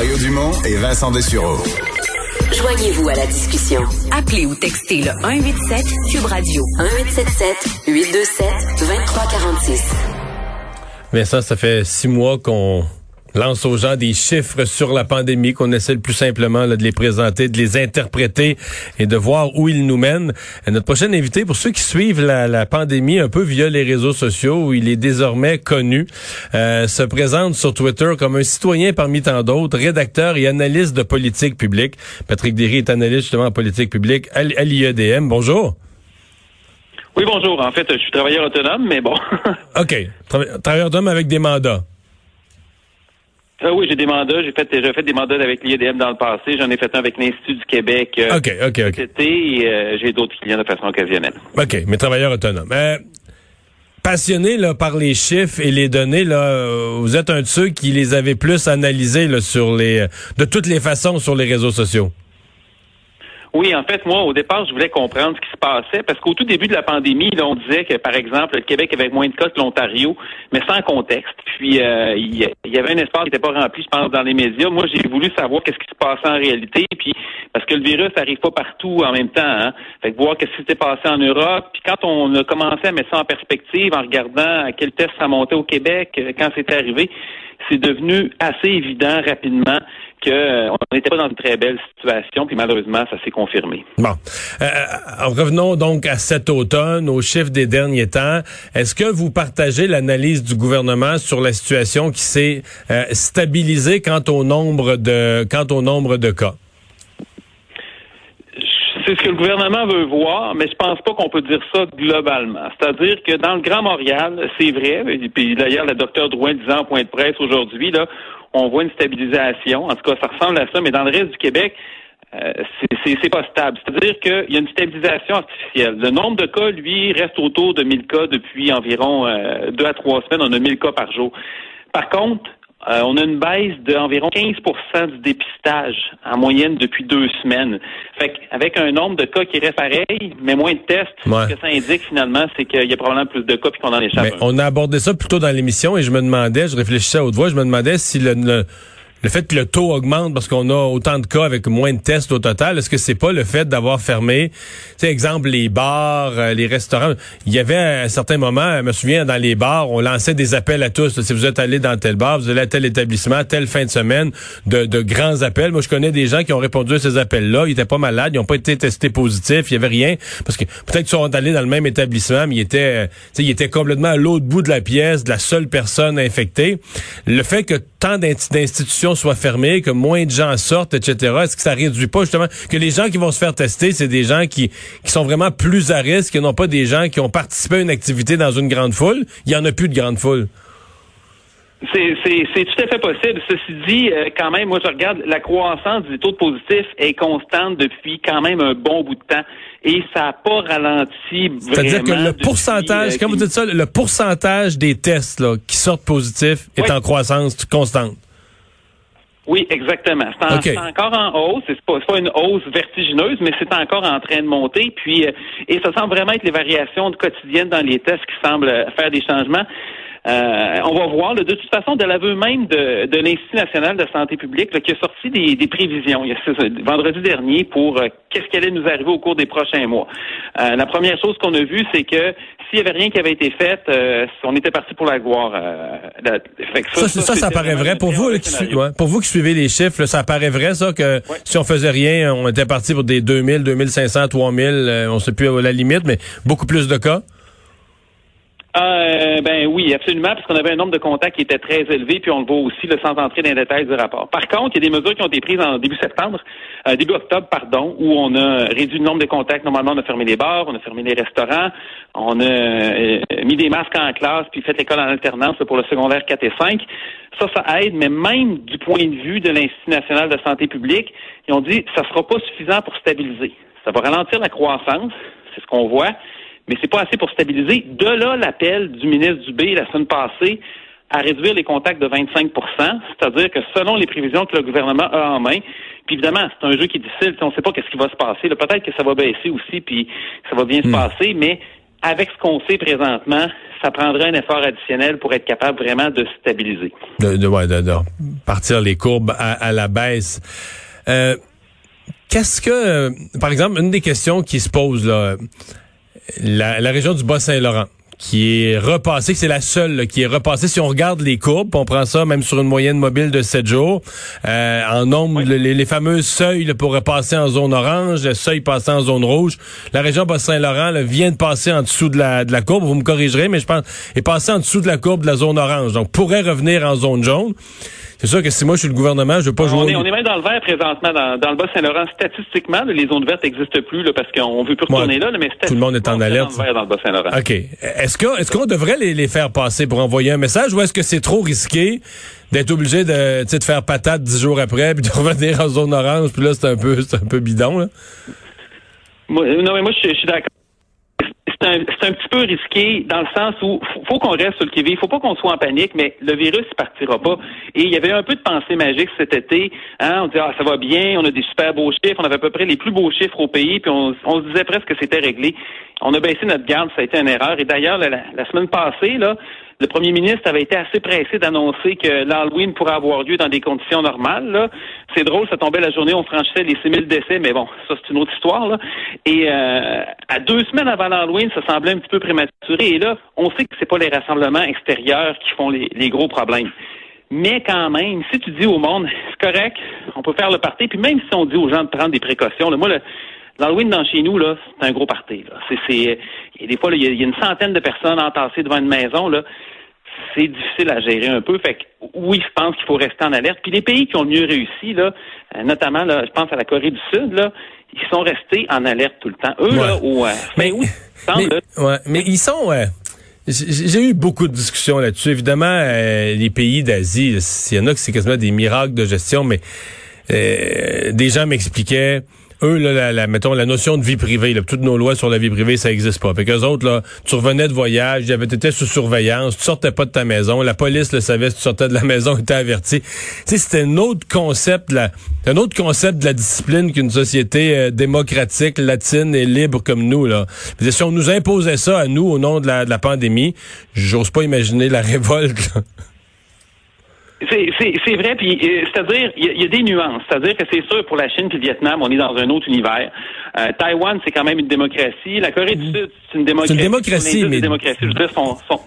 Mario Dumont et Vincent Dessureau. Joignez-vous à la discussion. Appelez ou textez le 187 Cube Radio 1877 827 2346. Vincent, ça fait six mois qu'on lance aux gens des chiffres sur la pandémie, qu'on essaie le plus simplement de les présenter, de les interpréter et de voir où ils nous mènent. Et notre prochain invité, pour ceux qui suivent la, pandémie un peu via les réseaux sociaux, où il est désormais connu, euh, se présente sur Twitter comme un citoyen parmi tant d'autres, rédacteur et analyste de politique publique. Patrick Derry est analyste justement en politique publique à l'IEDM. Bonjour. Oui, bonjour. En fait, je suis travailleur autonome, mais bon. OK. travailleur autonome avec des mandats. Ah oui, j'ai des mandats. J'ai fait, j'ai fait des mandats avec l'IEDM dans le passé. J'en ai fait un avec l'Institut du Québec. Euh, OK, OK, OK. et euh, j'ai d'autres clients de façon occasionnelle. OK, mais travailleurs autonomes. Euh, passionné là, par les chiffres et les données, là, vous êtes un de ceux qui les avait plus analysés là, sur les, de toutes les façons sur les réseaux sociaux. Oui, en fait, moi, au départ, je voulais comprendre ce qui se passait parce qu'au tout début de la pandémie, là, on disait que, par exemple, le Québec avait moins de cas que l'Ontario, mais sans contexte. Puis, euh, il y avait un espace qui n'était pas rempli, je pense, dans les médias. Moi, j'ai voulu savoir qu'est-ce qui se passait en réalité, puis parce que le virus n'arrive pas partout en même temps. Hein? Fait que voir qu'est-ce qui s'était passé en Europe. Puis quand on a commencé à mettre ça en perspective en regardant à quel test ça montait au Québec euh, quand c'était arrivé, c'est devenu assez évident rapidement qu'on euh, n'était pas dans une très belle situation, puis malheureusement, ça s'est confirmé. Bon. Euh, euh, revenons donc à cet automne, aux chiffres des derniers temps. Est-ce que vous partagez l'analyse du gouvernement sur la situation qui s'est stabilisée quant au nombre de quant au nombre de cas? c'est ce que le gouvernement veut voir, mais je pense pas qu'on peut dire ça globalement. C'est-à-dire que dans le Grand Montréal, c'est vrai, et puis d'ailleurs, le docteur Drouin disait en point de presse aujourd'hui, là, on voit une stabilisation. En tout cas, ça ressemble à ça, mais dans le reste du Québec, euh, c'est pas stable. C'est-à-dire qu'il y a une stabilisation artificielle. Le nombre de cas, lui, reste autour de 1000 cas depuis environ euh, deux à trois semaines. On a 1000 cas par jour. Par contre, euh, on a une baisse d'environ 15% du dépistage en moyenne depuis deux semaines. Fait avec un nombre de cas qui reste pareil, mais moins de tests, ce que ça indique finalement, c'est qu'il y a probablement plus de cas puis qu'on en échappe. Mais on a abordé ça plutôt dans l'émission et je me demandais, je réfléchissais à haute voix, je me demandais si le le fait que le taux augmente parce qu'on a autant de cas avec moins de tests au total, est-ce que c'est pas le fait d'avoir fermé, tu sais, exemple, les bars, euh, les restaurants? Il y avait à un certain moment, je me souviens, dans les bars, on lançait des appels à tous. Si vous êtes allé dans tel bar, vous allez à tel établissement, telle fin de semaine, de, de grands appels. Moi, je connais des gens qui ont répondu à ces appels-là. Ils étaient pas malades, ils n'ont pas été testés positifs, il y avait rien. Parce que peut-être qu'ils sont allés dans le même établissement, mais ils étaient, euh, ils étaient complètement à l'autre bout de la pièce, de la seule personne infectée. Le fait que tant d'institutions soit fermé, que moins de gens sortent, etc. Est-ce que ça réduit pas justement que les gens qui vont se faire tester, c'est des gens qui, qui sont vraiment plus à risque, et non pas des gens qui ont participé à une activité dans une grande foule? Il y en a plus de grande foule. C'est tout à fait possible. Ceci dit, euh, quand même, moi je regarde la croissance du taux de positif est constante depuis quand même un bon bout de temps et ça n'a pas ralenti C'est-à-dire que le pourcentage, quand euh, vous dites ça, le pourcentage des tests là, qui sortent positifs est en croissance constante. Oui, exactement. C'est encore en hausse. C'est pas, pas une hausse vertigineuse, mais c'est encore en train de monter. Puis, euh, et ça semble vraiment être les variations quotidiennes dans les tests qui semblent faire des changements. Euh, on va voir. de toute façon, de l'aveu même de, de l'Institut national de santé publique, qui a sorti des, des prévisions il y a, vendredi dernier pour euh, qu'est-ce qui allait nous arriver au cours des prochains mois. Euh, la première chose qu'on a vue, c'est que s'il n'y avait rien qui avait été fait, on était parti pour la gloire. ça, ça, ça, paraît vrai pour vous, qui, pour vous qui suivez les chiffres, ça paraît vrai ça que si on faisait rien, on était parti pour des 2000, 2500, 3000, on sait plus à la limite, mais beaucoup plus de cas. Euh, ben oui, absolument, parce qu'on avait un nombre de contacts qui était très élevé, puis on le voit aussi le sans entrer dans les détails du rapport. Par contre, il y a des mesures qui ont été prises en début septembre, euh, début octobre, pardon, où on a réduit le nombre de contacts. Normalement, on a fermé les bars, on a fermé les restaurants, on a euh, mis des masques en classe, puis fait l'école en alternance pour le secondaire 4 et 5. Ça, ça aide, mais même du point de vue de l'Institut national de santé publique, ils ont dit ça sera pas suffisant pour stabiliser. Ça va ralentir la croissance, c'est ce qu'on voit mais c'est pas assez pour stabiliser. De là, l'appel du ministre Dubé la semaine passée à réduire les contacts de 25% c'est-à-dire que selon les prévisions que le gouvernement a en main, puis évidemment, c'est un jeu qui est difficile, on ne sait pas qu'est-ce qui va se passer. Peut-être que ça va baisser aussi, puis ça va bien se hmm. passer, mais avec ce qu'on sait présentement, ça prendrait un effort additionnel pour être capable vraiment de stabiliser. De, de, ouais, de, de partir les courbes à, à la baisse. Euh, Qu'est-ce que, par exemple, une des questions qui se pose là, la, la région du Bas-Saint-Laurent qui est repassée, c'est la seule là, qui est repassée. Si on regarde les courbes, on prend ça même sur une moyenne mobile de 7 jours, euh, en nombre, les, les, fameux seuils là, pour repasser en zone orange, le seuil passant en zone rouge. La région Bas-Saint-Laurent vient de passer en dessous de la, de la courbe, vous me corrigerez, mais je pense est passé en dessous de la courbe de la zone orange, donc pourrait revenir en zone jaune. C'est sûr que si moi je suis le gouvernement, je veux pas jouer. On est, on est même dans le vert présentement dans, dans le Bas-Saint-Laurent. Statistiquement, les zones vertes n'existent plus là, parce qu'on veut plus retourner là, mais tout le monde est en alerte. Dans le, vert dans le Bas-Saint-Laurent. Ok. Est-ce que est-ce qu'on devrait les, les, faire passer pour envoyer un message ou est-ce que c'est trop risqué d'être obligé de, de faire patate dix jours après puis de revenir en zone orange puis là c'est un peu c'est un peu bidon là? Moi, non mais moi je suis d'accord c'est un, un, petit peu risqué dans le sens où faut, faut qu'on reste sur le qui-vive. Faut pas qu'on soit en panique, mais le virus ne partira pas. Et il y avait un peu de pensée magique cet été. Hein, on disait ah ça va bien, on a des super beaux chiffres, on avait à peu près les plus beaux chiffres au pays, puis on, se disait presque que c'était réglé. On a baissé notre garde, ça a été une erreur. Et d'ailleurs la, semaine passée là, le premier ministre avait été assez pressé d'annoncer que l'Halloween pourrait avoir lieu dans des conditions normales. C'est drôle, ça tombait la journée, on franchissait les 6000 décès, mais bon, ça c'est une autre histoire. Là. Et euh, à deux semaines avant l'Halloween, ça semblait un petit peu prématuré. Et là, on sait que c'est pas les rassemblements extérieurs qui font les, les gros problèmes. Mais quand même, si tu dis au monde, c'est correct, on peut faire le party, puis même si on dit aux gens de prendre des précautions, là, moi, le, L'Halloween dans chez nous, là, c'est un gros party. Là. C'est, c'est, des fois, il y, y, a une centaine de personnes entassées devant une maison. Là c'est difficile à gérer un peu. Fait que, oui, je pense qu'il faut rester en alerte. Puis les pays qui ont le mieux réussi, là, euh, notamment, là, je pense à la Corée du Sud, là, ils sont restés en alerte tout le temps. Eux, là, où, euh, mais, oui, mais, ouais, mais ils sont. Euh, j'ai eu beaucoup de discussions là-dessus. Évidemment, les pays d'Asie, il y en a qui c'est quasiment des miracles de gestion, mais des gens m'expliquaient eux, là, la, mettons, la notion de vie privée, là, toutes nos lois sur la vie privée, ça n'existe pas. Fait qu'eux autres, là, tu revenais de voyage, avait été sous surveillance, tu sortais pas de ta maison, la police le savait, si tu sortais de la maison, il était averti. Tu c'était un autre concept, là, un autre concept de la discipline qu'une société euh, démocratique, latine et libre comme nous, là. si on nous imposait ça à nous au nom de la, de la pandémie, j'ose pas imaginer la révolte, là. C'est vrai, puis euh, c'est-à-dire, il y, a des nuances. C'est-à-dire que c'est sûr, pour la Chine et le Vietnam, on est dans un autre univers. Euh, Taïwan, c'est quand même une démocratie. La Corée du mm. Sud, c'est une démocratie. C'est une démocratie, mais... Démocratie, je veux dire, sont, sont,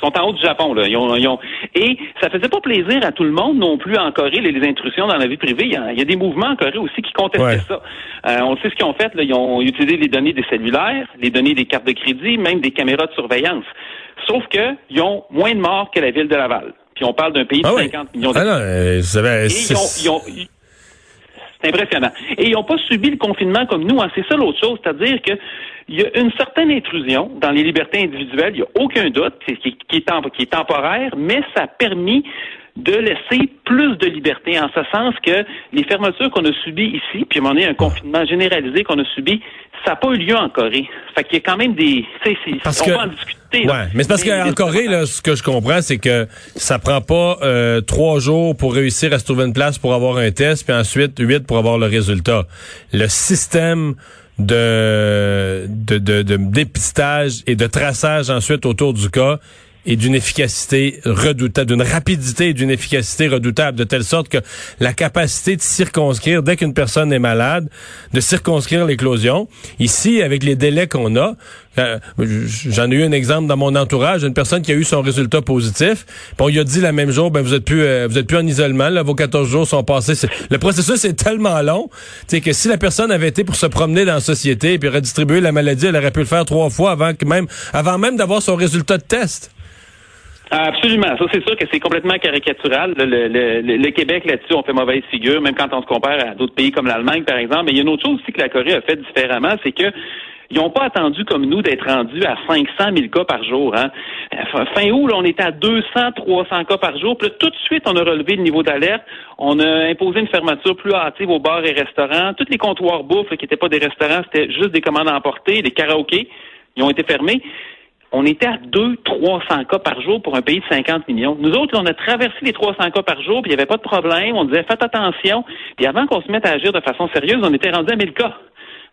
sont en haut du Japon. Là. Ils ont, ils ont... Et ça faisait pas plaisir à tout le monde non plus en Corée, les, les intrusions dans la vie privée. Il y, a, il y, a, des mouvements en Corée aussi qui contestaient ça. Euh, on sait ce qu'ils ont fait. Là. Ils ont utilisé les données des cellulaires, les données des cartes de crédit, même des caméras de surveillance. Sauf que ils ont moins de morts que la ville de Laval. Puis on parle d'un pays de 50 ah millions d'habitants. Ah c'est impressionnant. Et ils n'ont pas subi le confinement comme nous. Hein. C'est ça l'autre chose, c'est-à-dire qu'il y a une certaine intrusion dans les libertés individuelles, il n'y a aucun doute, qui, qui, est qui est temporaire, mais ça a permis de laisser plus de liberté, en ce sens que les fermetures qu'on a subies ici, puis à un moment donné, un confinement généralisé qu'on a subi, ça n'a pas eu lieu en Corée. Fait qu'il y a quand même des... Parce on que... va en discuter. Ouais, mais c'est parce qu'en Corée, là, ce que je comprends, c'est que ça prend pas euh, trois jours pour réussir à se trouver une place pour avoir un test, puis ensuite huit pour avoir le résultat. Le système de, de, de, de dépistage et de traçage ensuite autour du cas et d'une efficacité redoutable, d'une rapidité et d'une efficacité redoutable, de telle sorte que la capacité de circonscrire, dès qu'une personne est malade, de circonscrire l'éclosion. Ici, avec les délais qu'on a, euh, j'en ai eu un exemple dans mon entourage, une personne qui a eu son résultat positif, puis on lui a dit la même jour, ben vous êtes plus, euh, vous êtes plus en isolement, là, vos 14 jours sont passés. Le processus est tellement long, tu que si la personne avait été pour se promener dans la société et puis redistribuer la maladie, elle aurait pu le faire trois fois avant que même, avant même d'avoir son résultat de test. Absolument. Ça, c'est sûr que c'est complètement caricatural. Le, le, le, Québec, là-dessus, on fait mauvaise figure, même quand on se compare à d'autres pays comme l'Allemagne, par exemple. Mais il y a une autre chose aussi que la Corée a fait différemment, c'est que ils n'ont pas attendu comme nous d'être rendus à 500 000 cas par jour. Hein. Fin août, là, on était à 200, 300 cas par jour. Puis tout de suite, on a relevé le niveau d'alerte. On a imposé une fermeture plus hâtive aux bars et restaurants. Tous les comptoirs bouffe qui n'étaient pas des restaurants, c'était juste des commandes à emporter, des karaokés. Ils ont été fermés on était à 200-300 cas par jour pour un pays de 50 millions. Nous autres, on a traversé les 300 cas par jour, puis il n'y avait pas de problème. On disait, faites attention. Puis avant qu'on se mette à agir de façon sérieuse, on était rendu à 1000 cas.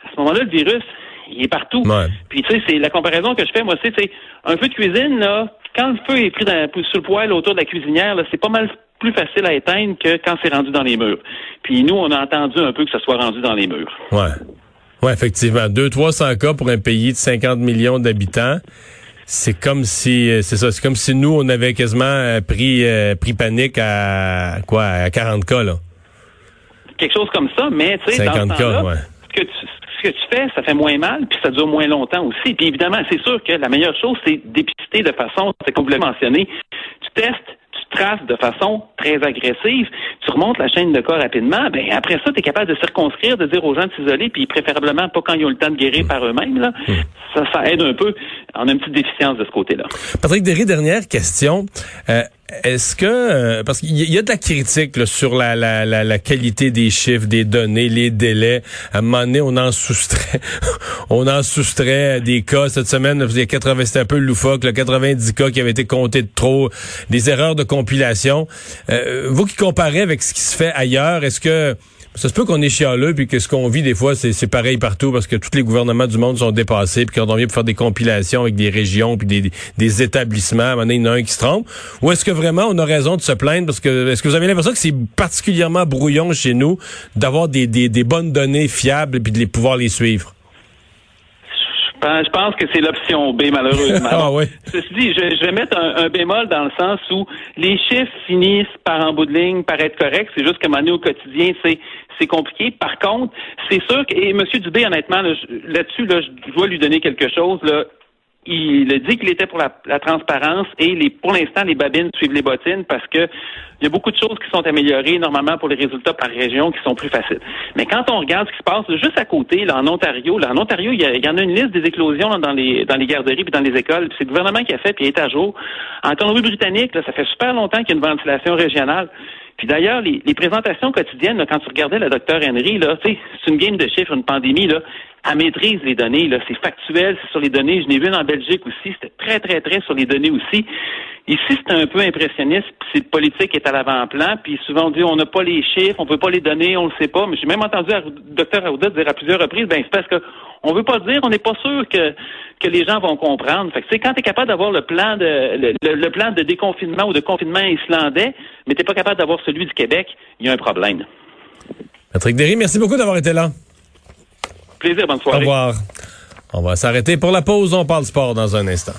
À ce moment-là, le virus, il est partout. Ouais. Puis tu sais, c'est la comparaison que je fais, moi, c'est un feu de cuisine, là, quand le feu est pris dans, sur le poêle autour de la cuisinière, c'est pas mal plus facile à éteindre que quand c'est rendu dans les murs. Puis nous, on a entendu un peu que ça soit rendu dans les murs. Ouais. Ouais, effectivement. 200-300 cas pour un pays de 50 millions d'habitants. C'est comme si, euh, c'est ça, c'est comme si nous, on avait quasiment euh, pris, euh, pris panique à, quoi, à 40 cas, là. Quelque chose comme ça, mais tu sais, dans ce 50 cas, ouais. ce que tu ce que tu fais, ça fait moins mal, puis ça dure moins longtemps aussi. Puis évidemment, c'est sûr que la meilleure chose, c'est dépister de façon, c'est comme vous l'avez mentionné, tu testes, tu traces de façon très agressive, tu remontes la chaîne de cas rapidement, ben après ça, tu es capable de circonscrire, de dire aux gens de s'isoler, puis préférablement pas quand ils ont le temps de guérir par eux-mêmes. Là. Ça, ça aide un peu. On a une petite déficience de ce côté-là. Patrick Derry, dernière question. Euh, Est-ce que euh, parce qu'il y, a de la critique sur la, la, qualité des chiffres, des données, les délais. À un moment donné, on en soustrait, on en soustrait des cas cette semaine. Il y a 80, c'était un peu loufoque, là, 90 cas qui avaient été comptés de trop, des erreurs de compilation. Euh, vous qui comparez avec ce qui se fait ailleurs, est-ce que ça se peut qu'on est chialeux puis que ce qu'on vit des fois c'est pareil partout parce que tous les gouvernements du monde sont dépassés puis quand on vient pour faire des compilations avec des régions puis des, des établissements, donné, il y en a un qui se trompe. Ou est-ce que vraiment on a raison de se plaindre? Parce que est-ce que vous avez l'impression que c'est particulièrement brouillon chez nous d'avoir des bonnes données fiables puis de les pouvoir les suivre? Je pense- Je pense que c'est l'option B, malheureusement. Ah oui. Ceci dit, je, je vais mettre un, un bémol dans le sens où les chiffres finissent par, en bout de ligne, par être corrects. C'est juste moment donné, au quotidien, c'est c'est compliqué. Par contre, c'est sûr que, et M. Dubé, honnêtement, là-dessus, là, je dois lui donner quelque chose. Là. Il a dit qu'il était pour la, transparence et pour l'instant, les babines suivent les bottines parce que il y a beaucoup de choses qui sont améliorées normalement pour les résultats par région qui sont plus faciles. Mais quand on regarde ce qui se passe juste à côté, là, en Ontario, là, en Ontario, il y, en a une liste des éclosions dans les dans les garderies puis dans les écoles. C'est le gouvernement qui a fait puis il est à jour. En Colombie-Britannique, ça fait super longtemps qu'il y a une ventilation régionale. Puis d'ailleurs, les, les présentations quotidiennes, là, quand tu regardais le docteur Henry, là, c'est une game de chiffres, une pandémie, là, elle maîtrise les données, c'est factuel, c'est sur les données. Je n'ai vu en Belgique aussi, c'était très, très, très sur les données aussi. Ici, c'est un peu impressionniste, puis c'est politique est à l'avant-plan, puis souvent on dit on n'a pas les chiffres, on peut pas les donner, on le sait pas. Mais j'ai même entendu le docteur Arruda dire à plusieurs reprises, ben c'est parce que on veut pas dire, on n'est pas sûr que que les gens vont comprendre. Fait que quand tu es capable d'avoir le plan de le, le- le plan de déconfinement ou de confinement islandais, mais t'es pas capable d'avoir celui du Québec, il y a un problème. Patrick Derry, merci beaucoup d'avoir été là. Plaisir, bonne Au soirée. revoir. On va s'arrêter pour la pause. On parle sport dans un instant.